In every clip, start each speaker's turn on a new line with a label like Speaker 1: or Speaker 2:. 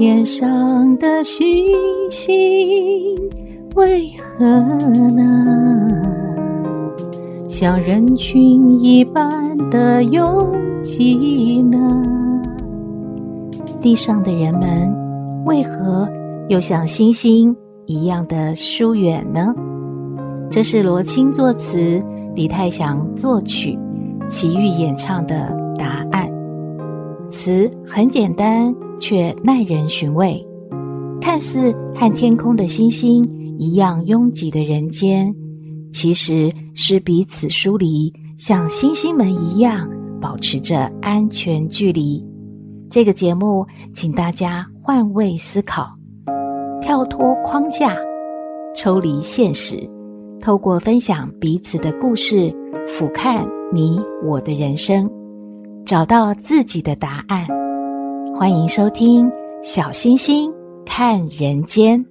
Speaker 1: 天上的星星为何呢？像人群一般的拥挤呢？地上的人们为何又像星星一样的疏远呢？这是罗青作词，李泰祥作曲，齐豫演唱的答案。词很简单，却耐人寻味。看似和天空的星星一样拥挤的人间，其实是彼此疏离，像星星们一样保持着安全距离。这个节目，请大家换位思考，跳脱框架，抽离现实，透过分享彼此的故事，俯瞰你我的人生，找到自己的答案。欢迎收听《小星星看人间》。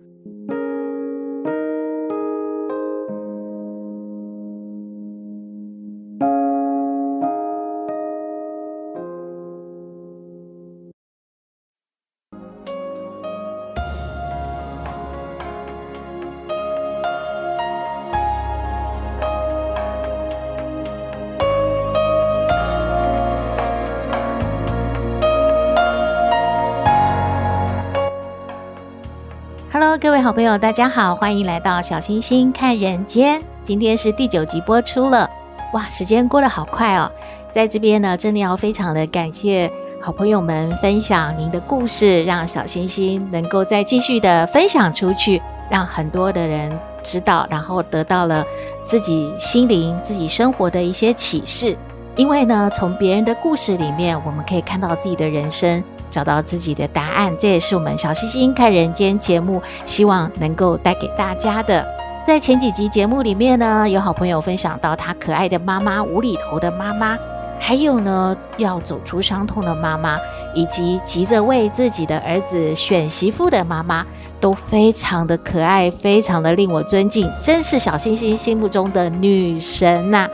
Speaker 1: 各位好朋友，大家好，欢迎来到小星星看人间。今天是第九集播出了，哇，时间过得好快哦。在这边呢，真的要非常的感谢好朋友们分享您的故事，让小星星能够再继续的分享出去，让很多的人知道，然后得到了自己心灵、自己生活的一些启示。因为呢，从别人的故事里面，我们可以看到自己的人生。找到自己的答案，这也是我们小星星看人间节目希望能够带给大家的。在前几集节目里面呢，有好朋友分享到他可爱的妈妈、无厘头的妈妈，还有呢要走出伤痛的妈妈，以及急着为自己的儿子选媳妇的妈妈，都非常的可爱，非常的令我尊敬，真是小星星心目中的女神呐、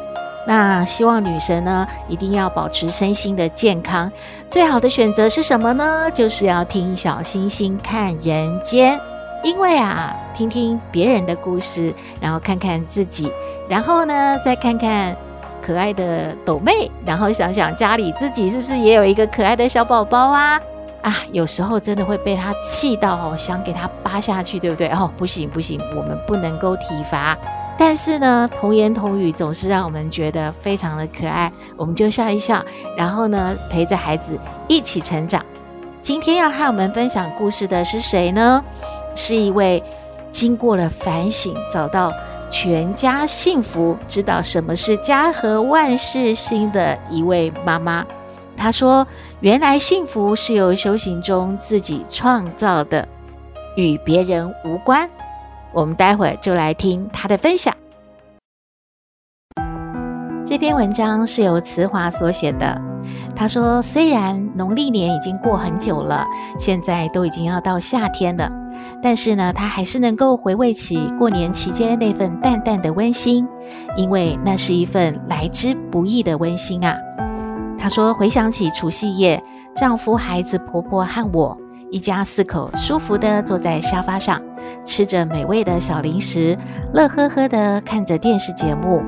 Speaker 1: 那希望女神呢，一定要保持身心的健康。最好的选择是什么呢？就是要听小星星看人间，因为啊，听听别人的故事，然后看看自己，然后呢，再看看可爱的斗妹，然后想想家里自己是不是也有一个可爱的小宝宝啊？啊，有时候真的会被他气到哦，想给他扒下去，对不对？哦，不行不行，我们不能够体罚。但是呢，童言童语总是让我们觉得非常的可爱，我们就笑一笑，然后呢，陪着孩子一起成长。今天要和我们分享故事的是谁呢？是一位经过了反省，找到全家幸福，知道什么是家和万事兴的一位妈妈。她说：“原来幸福是由修行中自己创造的，与别人无关。”我们待会儿就来听他的分享。这篇文章是由慈华所写的。他说：“虽然农历年已经过很久了，现在都已经要到夏天了，但是呢，他还是能够回味起过年期间那份淡淡的温馨，因为那是一份来之不易的温馨啊。”他说：“回想起除夕夜，丈夫、孩子、婆婆和我。”一家四口舒服地坐在沙发上，吃着美味的小零食，乐呵呵地看着电视节目。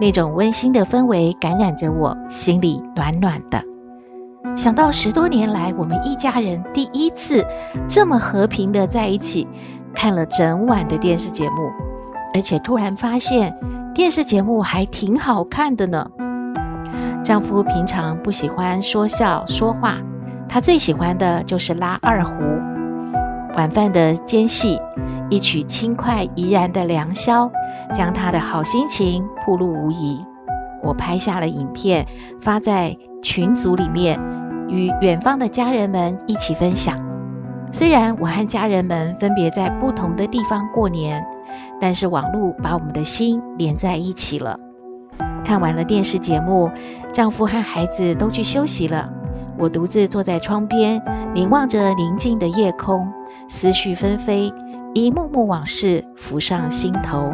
Speaker 1: 那种温馨的氛围感染着我，心里暖暖的。想到十多年来，我们一家人第一次这么和平地在一起，看了整晚的电视节目，而且突然发现电视节目还挺好看的呢。丈夫平常不喜欢说笑说话。他最喜欢的就是拉二胡，晚饭的间隙，一曲轻快怡然的良宵，将他的好心情暴露无遗。我拍下了影片，发在群组里面，与远方的家人们一起分享。虽然我和家人们分别在不同的地方过年，但是网络把我们的心连在一起了。看完了电视节目，丈夫和孩子都去休息了。我独自坐在窗边，凝望着宁静的夜空，思绪纷飞，一幕幕往事浮上心头。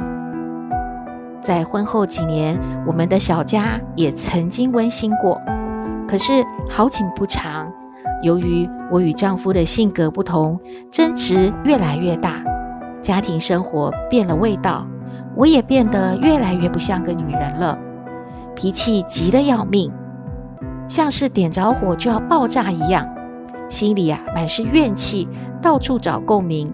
Speaker 1: 在婚后几年，我们的小家也曾经温馨过。可是好景不长，由于我与丈夫的性格不同，争执越来越大，家庭生活变了味道，我也变得越来越不像个女人了，脾气急得要命，像是点着火就要爆炸一样，心里啊满是怨气，到处找共鸣。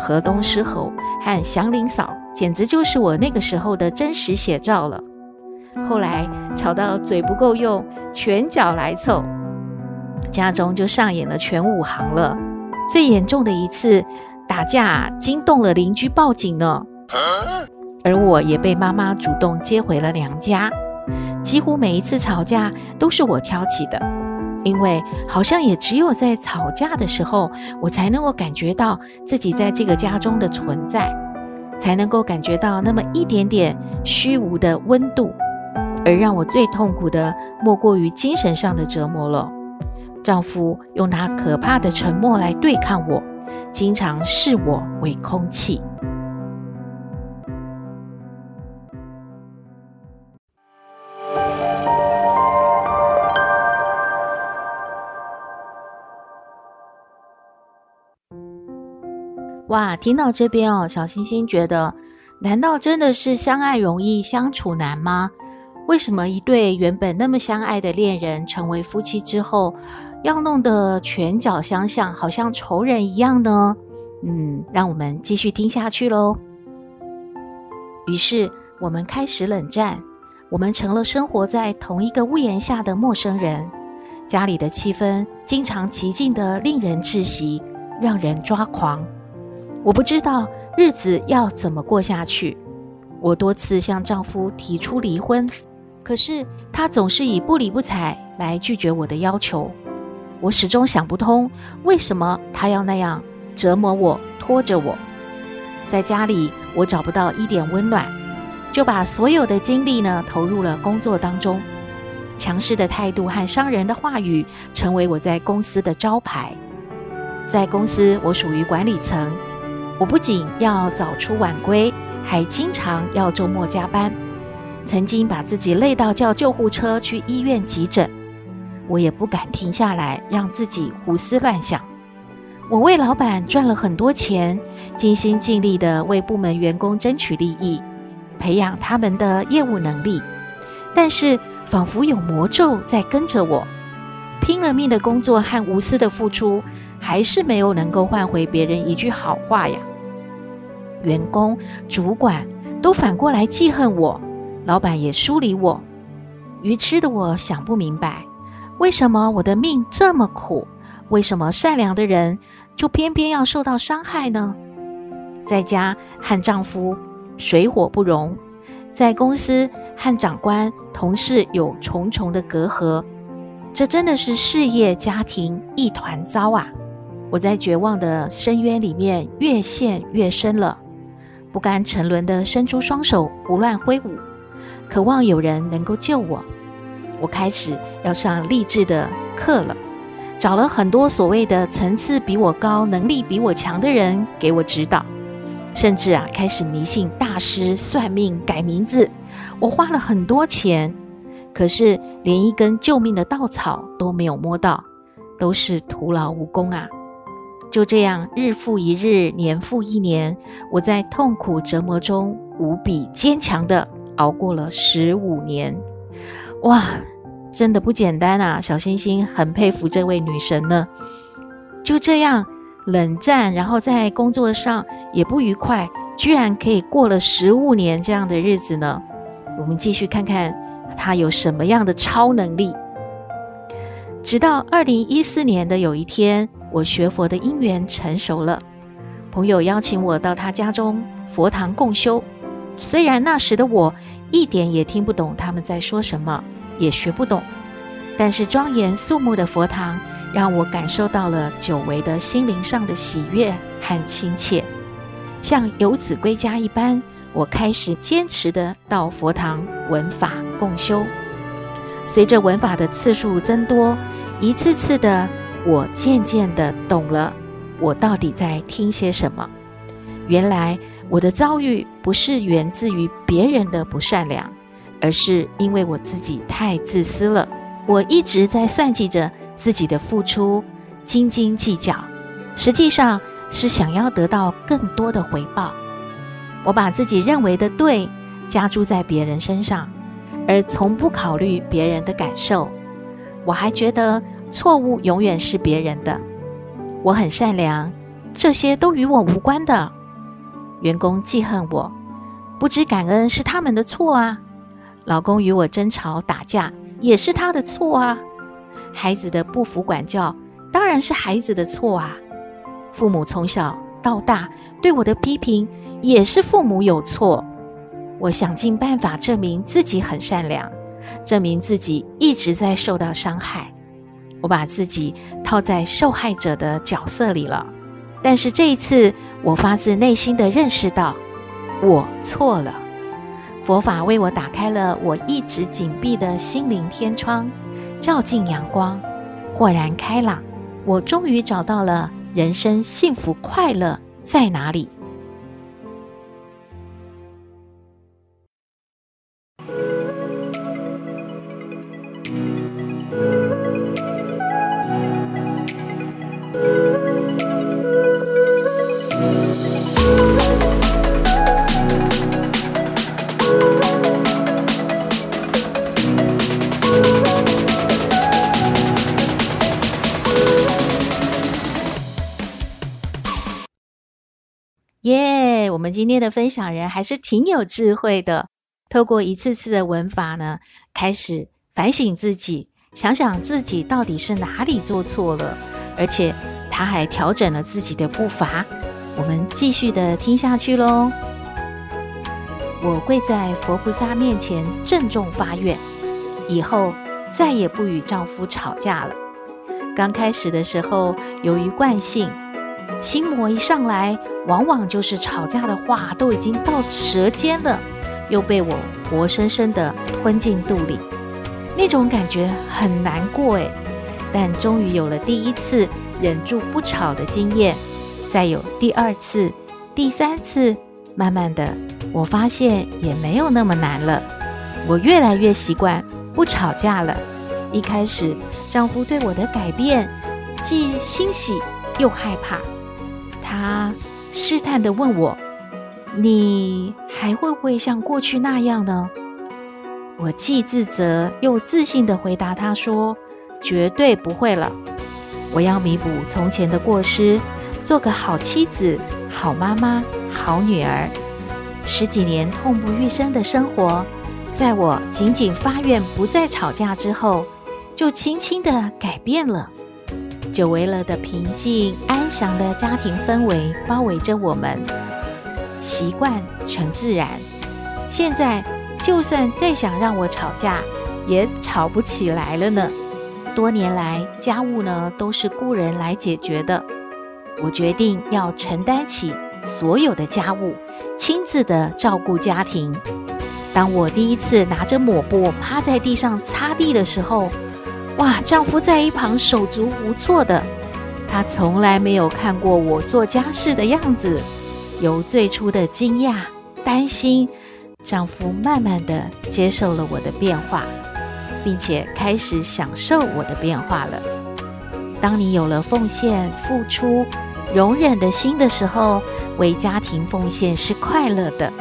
Speaker 1: 河东狮吼和祥林嫂，简直就是我那个时候的真实写照了。后来吵到嘴不够用，拳脚来凑，家中就上演了全武行了。最严重的一次打架，惊动了邻居报警呢。而我也被妈妈主动接回了娘家。几乎每一次吵架都是我挑起的。因为好像也只有在吵架的时候，我才能够感觉到自己在这个家中的存在，才能够感觉到那么一点点虚无的温度。而让我最痛苦的，莫过于精神上的折磨了。丈夫用他可怕的沉默来对抗我，经常视我为空气。哇，听到这边哦，小星星觉得，难道真的是相爱容易相处难吗？为什么一对原本那么相爱的恋人，成为夫妻之后，要弄得拳脚相向，好像仇人一样呢？嗯，让我们继续听下去喽。于是我们开始冷战，我们成了生活在同一个屋檐下的陌生人，家里的气氛经常极尽的令人窒息，让人抓狂。我不知道日子要怎么过下去。我多次向丈夫提出离婚，可是他总是以不理不睬来拒绝我的要求。我始终想不通，为什么他要那样折磨我、拖着我。在家里，我找不到一点温暖，就把所有的精力呢投入了工作当中。强势的态度和伤人的话语，成为我在公司的招牌。在公司，我属于管理层。我不仅要早出晚归，还经常要周末加班，曾经把自己累到叫救护车去医院急诊。我也不敢停下来，让自己胡思乱想。我为老板赚了很多钱，尽心尽力地为部门员工争取利益，培养他们的业务能力。但是，仿佛有魔咒在跟着我，拼了命的工作和无私的付出，还是没有能够换回别人一句好话呀。员工、主管都反过来记恨我，老板也疏离我。愚痴的我想不明白，为什么我的命这么苦？为什么善良的人就偏偏要受到伤害呢？在家和丈夫水火不容，在公司和长官、同事有重重的隔阂，这真的是事业家庭一团糟啊！我在绝望的深渊里面越陷越深了。不甘沉沦地伸出双手，胡乱挥舞，渴望有人能够救我。我开始要上励志的课了，找了很多所谓的层次比我高、能力比我强的人给我指导，甚至啊，开始迷信大师算命、改名字。我花了很多钱，可是连一根救命的稻草都没有摸到，都是徒劳无功啊！就这样，日复一日，年复一年，我在痛苦折磨中无比坚强地熬过了十五年。哇，真的不简单啊！小星星很佩服这位女神呢。就这样冷战，然后在工作上也不愉快，居然可以过了十五年这样的日子呢。我们继续看看她有什么样的超能力。直到二零一四年的有一天。我学佛的因缘成熟了，朋友邀请我到他家中佛堂共修。虽然那时的我一点也听不懂他们在说什么，也学不懂，但是庄严肃穆的佛堂让我感受到了久违的心灵上的喜悦和亲切，像游子归家一般。我开始坚持的到佛堂闻法共修，随着闻法的次数增多，一次次的。我渐渐地懂了，我到底在听些什么。原来我的遭遇不是源自于别人的不善良，而是因为我自己太自私了。我一直在算计着自己的付出，斤斤计较，实际上是想要得到更多的回报。我把自己认为的对加注在别人身上，而从不考虑别人的感受。我还觉得错误永远是别人的。我很善良，这些都与我无关的。员工记恨我，不知感恩是他们的错啊。老公与我争吵打架，也是他的错啊。孩子的不服管教，当然是孩子的错啊。父母从小到大对我的批评，也是父母有错。我想尽办法证明自己很善良，证明自己一直在受到伤害。我把自己套在受害者的角色里了。但是这一次，我发自内心的认识到，我错了。佛法为我打开了我一直紧闭的心灵天窗，照进阳光，豁然开朗。我终于找到了人生幸福快乐在哪里。天的分享人还是挺有智慧的。透过一次次的闻法呢，开始反省自己，想想自己到底是哪里做错了，而且他还调整了自己的步伐。我们继续的听下去喽。我跪在佛菩萨面前，郑重发愿，以后再也不与丈夫吵架了。刚开始的时候，由于惯性。心魔一上来，往往就是吵架的话都已经到舌尖了，又被我活生生的吞进肚里，那种感觉很难过诶。但终于有了第一次忍住不吵的经验，再有第二次、第三次，慢慢的，我发现也没有那么难了。我越来越习惯不吵架了。一开始，丈夫对我的改变，既欣喜又害怕。他试探地问我：“你还会不会像过去那样呢？”我既自责又自信地回答他说：“绝对不会了，我要弥补从前的过失，做个好妻子、好妈妈、好女儿。十几年痛不欲生的生活，在我仅仅发愿不再吵架之后，就轻轻地改变了。”久违了的平静安详的家庭氛围包围着我们，习惯成自然。现在就算再想让我吵架，也吵不起来了呢。多年来，家务呢都是雇人来解决的。我决定要承担起所有的家务，亲自的照顾家庭。当我第一次拿着抹布趴在地上擦地的时候，哇！丈夫在一旁手足无措的，他从来没有看过我做家事的样子。由最初的惊讶、担心，丈夫慢慢的接受了我的变化，并且开始享受我的变化了。当你有了奉献、付出、容忍的心的时候，为家庭奉献是快乐的。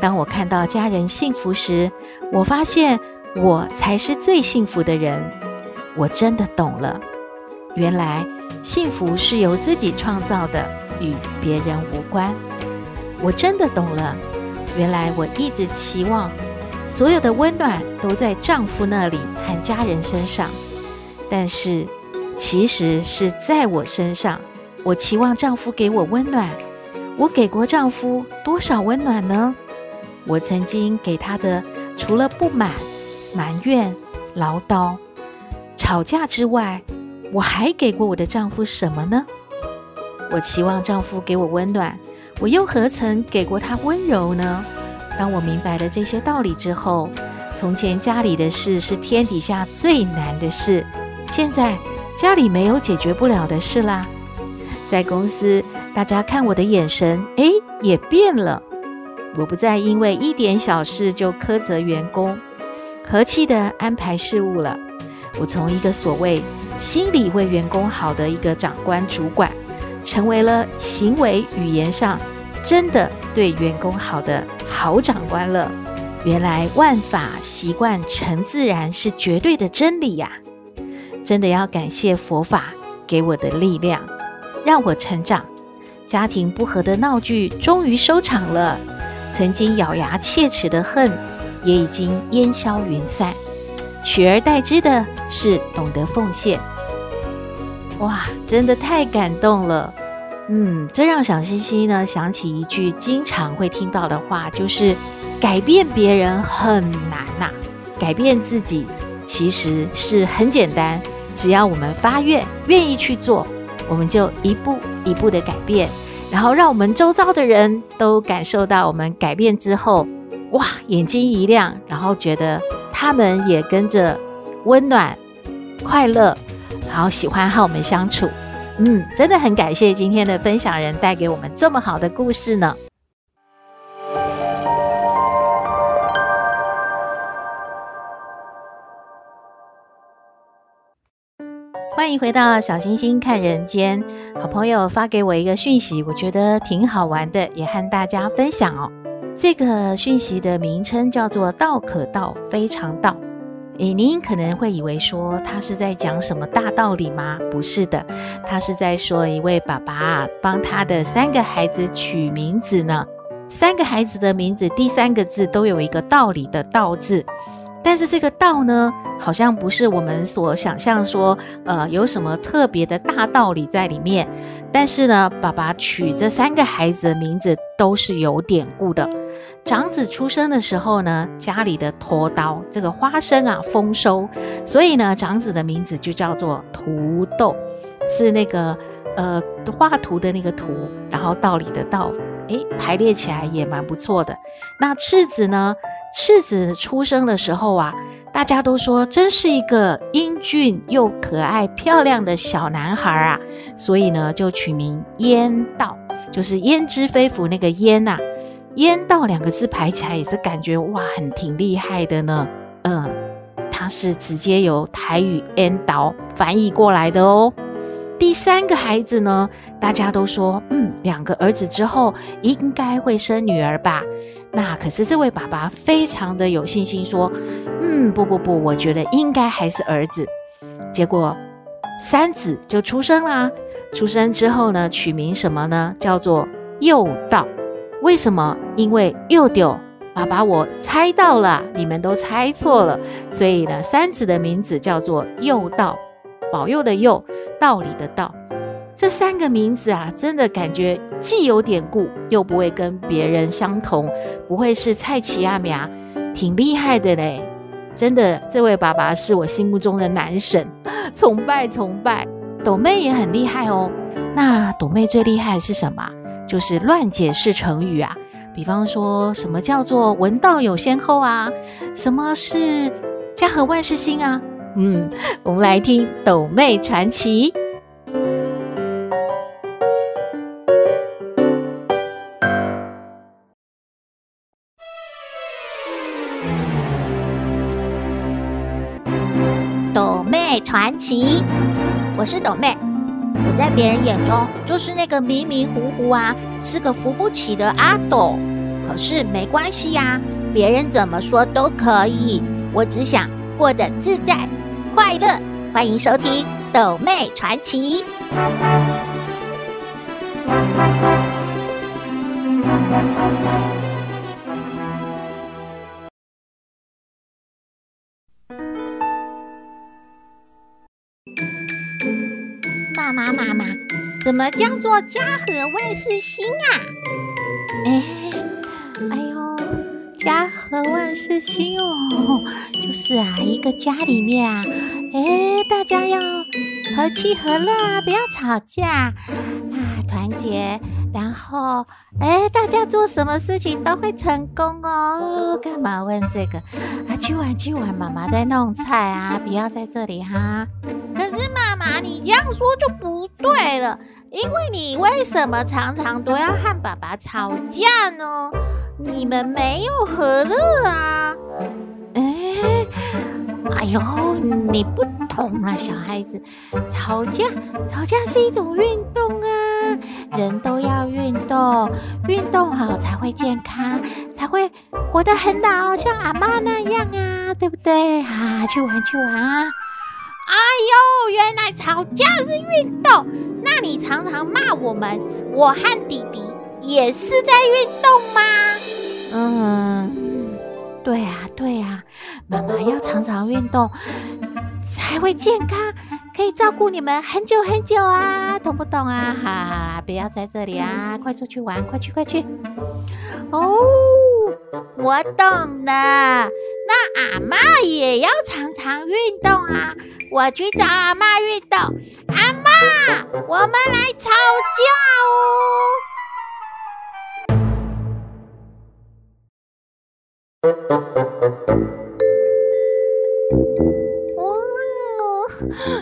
Speaker 1: 当我看到家人幸福时，我发现我才是最幸福的人。我真的懂了，原来幸福是由自己创造的，与别人无关。我真的懂了，原来我一直期望所有的温暖都在丈夫那里和家人身上，但是其实是在我身上。我期望丈夫给我温暖，我给过丈夫多少温暖呢？我曾经给他的除了不满、埋怨、唠叨。吵架之外，我还给过我的丈夫什么呢？我期望丈夫给我温暖，我又何曾给过他温柔呢？当我明白了这些道理之后，从前家里的事是天底下最难的事，现在家里没有解决不了的事啦。在公司，大家看我的眼神，诶，也变了。我不再因为一点小事就苛责员工，和气地安排事务了。我从一个所谓心里为员工好的一个长官主管，成为了行为语言上真的对员工好的好长官了。原来万法习惯成自然是绝对的真理呀！真的要感谢佛法给我的力量，让我成长。家庭不和的闹剧终于收场了，曾经咬牙切齿的恨也已经烟消云散，取而代之的是懂得奉献。哇，真的太感动了！嗯，这让小星星呢想起一句经常会听到的话，就是改变别人很难呐、改变自己其实是很简单，只要我们发愿，愿意去做。我们就一步一步的改变，然后让我们周遭的人都感受到我们改变之后，哇，眼睛一亮，然后觉得他们也跟着温暖、快乐，然后喜欢和我们相处。嗯，真的很感谢今天的分享人带给我们这么好的故事呢。欢迎回到小星星看人间。好朋友发给我一个讯息，我觉得挺好玩的，也和大家分享哦。这个讯息的名称叫做“道可道，非常道”。诶，您可能会以为说他是在讲什么大道理吗？不是的，他是在说一位爸爸帮他的三个孩子取名字呢。三个孩子的名字第三个字都有一个道理的“道”字。但是这个道呢，好像不是我们所想象说，呃，有什么特别的大道理在里面。但是呢，爸爸取这三个孩子的名字都是有典故的。长子出生的时候呢，家里的拖刀这个花生啊丰收，所以呢，长子的名字就叫做图豆，是那个呃画图的那个图，然后道理的道。诶，排列起来也蛮不错的。那次子呢？次子出生的时候啊，大家都说真是一个英俊又可爱、漂亮的小男孩啊，所以呢，就取名胭道，就是胭脂飞服那个胭呐、啊。胭道两个字排起来也是感觉哇，很挺厉害的呢。嗯，它是直接由台语胭导翻译过来的哦。第三个孩子呢，大家都说，嗯，两个儿子之后应该会生女儿吧？那可是这位爸爸非常的有信心，说，嗯，不不不，我觉得应该还是儿子。结果三子就出生啦。出生之后呢，取名什么呢？叫做祐道。为什么？因为祐丢，爸爸我猜到了，你们都猜错了。所以呢，三子的名字叫做祐道。保佑的佑，道理的道，这三个名字啊，真的感觉既有典故，又不会跟别人相同，不会是菜市仔名，挺厉害的嘞！真的，这位爸爸是我心目中的男神，崇拜崇拜。斗妹也很厉害哦，那斗妹最厉害的是什么？就是乱解释成语啊，比方说什么叫做闻道有先后啊，什么是家和万事兴啊？嗯，我们来听斗妹传奇。斗妹传奇，我是斗妹，我在别人眼中就是那个迷迷糊糊啊，是个扶不起的阿斗。可是没关系呀，别人怎么说都可以，我只想过得自在。快乐，欢迎收听《斗妹传奇》。妈妈妈，什么叫做家和万事兴啊？哎，哎呦，家和万事兴哦，就是啊，一个家里面啊。哎，大家要和气和乐啊，不要吵架啊，团结。然后，哎，大家做什么事情都会成功哦。干嘛问这个啊？去玩去玩，妈妈在弄菜啊，不要在这里哈。是妈妈，你这样说就不对了，因为你为什么常常都要和爸爸吵架呢？你们没有和乐啊。哎。哎呦，你不懂了，小孩子，吵架，吵架是一种运动啊，人都要运动，运动好才会健康，才会活得很老，像阿妈那样啊，对不对？啊，去玩去玩啊！哎呦，原来吵架是运动，那你常常骂我们，我和弟弟也是在运动吗？嗯，对啊，对啊，妈妈要常常运动。才会健康，可以照顾你们很久很久啊，懂不懂啊？好啦好啦，不要在这里啊，快出去玩，快去快去。哦，我懂了，那阿嬷也要常常运动啊。我去找阿妈运动。阿妈，我们来吵架哦。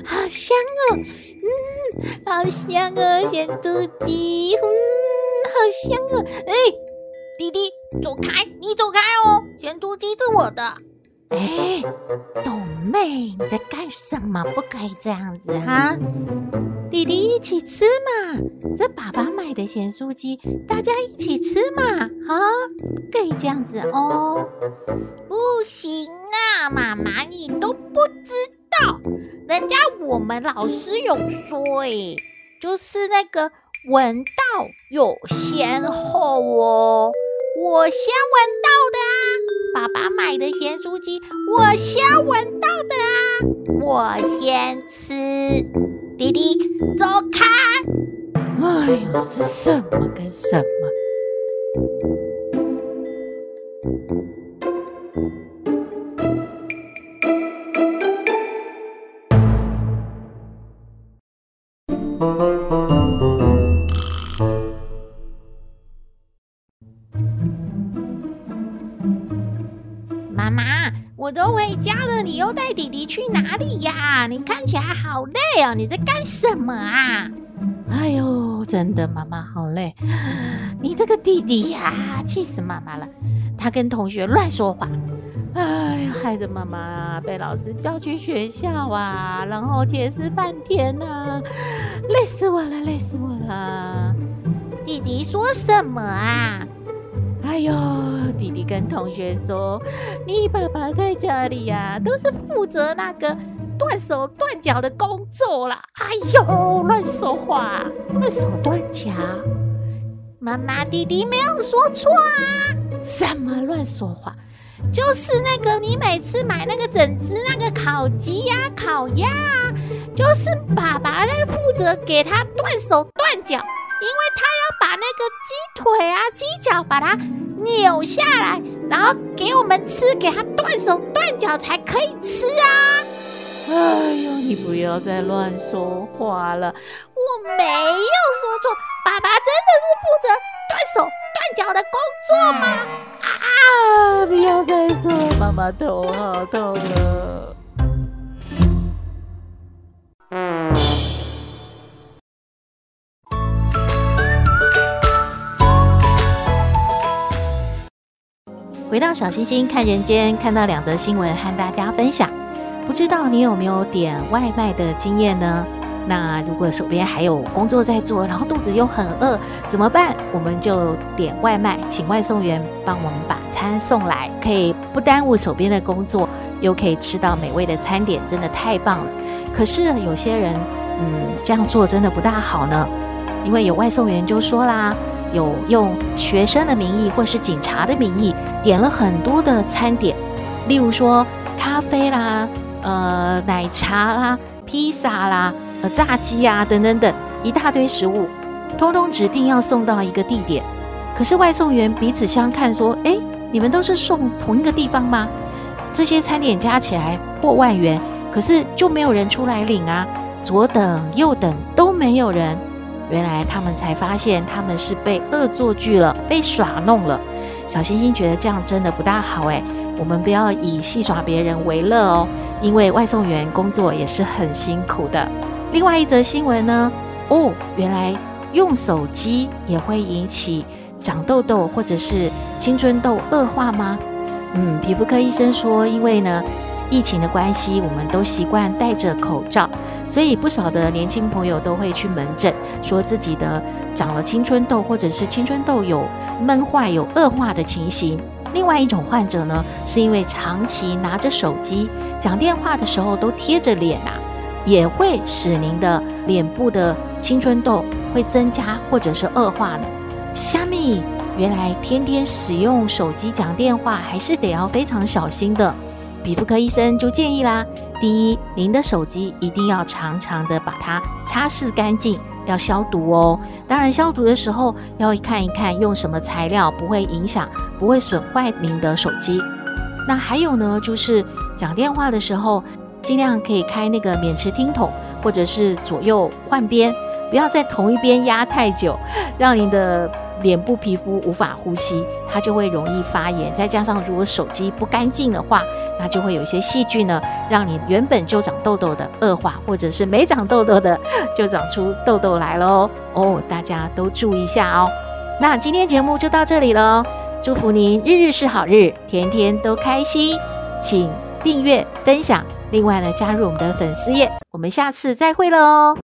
Speaker 1: 好香哦，嗯，好香哦，咸猪鸡，嗯，好香哦。哎，弟弟，走开，你走开哦，咸猪鸡是我的。哎，董妹，你在干什么？不可以这样子哈。弟弟一起吃嘛，这爸爸买的咸酥鸡，大家一起吃嘛，啊，可以这样子哦。不行啊，妈妈，你都不知道。人家我们老师有说，哎，就是那个闻到有先后哦，我先闻到的，爸爸买的咸酥鸡，我先闻到的啊，我先吃，弟弟走开。哎呦，是什么跟什么？好累哦，你在干什么啊？哎呦，真的，妈妈好累。你这个弟弟呀，气死妈妈了！他跟同学乱说话，哎呀，害得妈妈被老师叫去学校啊，然后解释半天呢，累死我了，累死我了。弟弟说什么啊？哎呦，弟弟跟同学说，你爸爸在家里呀，都是负责那个断手断脚的工作啦。哎呦，乱说话，断手断脚。妈妈，弟弟没有说错啊。什么乱说话？就是那个你每次买那个整只那个烤鸡呀、烤鸭啊，就是爸爸在负责给他断手断脚。因为他要把那个鸡腿啊、鸡脚把它扭下来，然后给我们吃，给他断手断脚才可以吃啊！哎呦，你不要再乱说话了，我没有说错，爸爸真的是负责断手断脚的工作吗？啊！不要再说，妈妈头好痛了。回到小星星看人间，看到两则新闻和大家分享。不知道你有没有点外卖的经验呢？那如果手边还有工作在做，然后肚子又很饿，怎么办？我们就点外卖，请外送员帮我们把餐送来，可以不耽误手边的工作，又可以吃到美味的餐点，真的太棒了。可是有些人，嗯，这样做真的不大好呢，因为有外送员就说啦。有用学生的名义或是警察的名义点了很多的餐点，例如说咖啡啦、呃奶茶啦、披萨啦、呃炸鸡啊等等等一大堆食物，通通指定要送到一个地点。可是外送员彼此相看说：“诶，你们都是送同一个地方吗？这些餐点加起来破万元，可是就没有人出来领啊！左等右等都没有人。”原来他们才发现他们是被恶作剧了，被耍弄了。小星星觉得这样真的不大好诶，我们不要以戏耍别人为乐哦，因为外送员工作也是很辛苦的。另外一则新闻呢，哦，原来用手机也会引起长痘痘或者是青春痘恶化吗？嗯，皮肤科医生说，因为呢，疫情的关系，我们都习惯戴着口罩，所以不少的年轻朋友都会去门诊，说自己的长了青春痘，或者是青春痘有闷坏、有恶化的情形。另外一种患者呢，是因为长期拿着手机讲电话的时候都贴着脸啊，也会使您的脸部的青春痘会增加或者是恶化呢。虾米，原来天天使用手机讲电话还是得要非常小心的。皮肤科医生就建议啦，第一，您的手机一定要常常的把它擦拭干净。要消毒哦，当然消毒的时候要看一看用什么材料，不会影响，不会损坏您的手机。那还有呢，就是讲电话的时候，尽量可以开那个免持听筒，或者是左右换边，不要在同一边压太久，让您的。脸部皮肤无法呼吸，它就会容易发炎。再加上如果手机不干净的话，那就会有一些细菌呢，让你原本就长痘痘的恶化，或者是没长痘痘的就长出痘痘来喽。哦，大家都注意一下哦。那今天节目就到这里喽，祝福您日日是好日，天天都开心。请订阅分享，另外呢，加入我们的粉丝页，我们下次再会喽。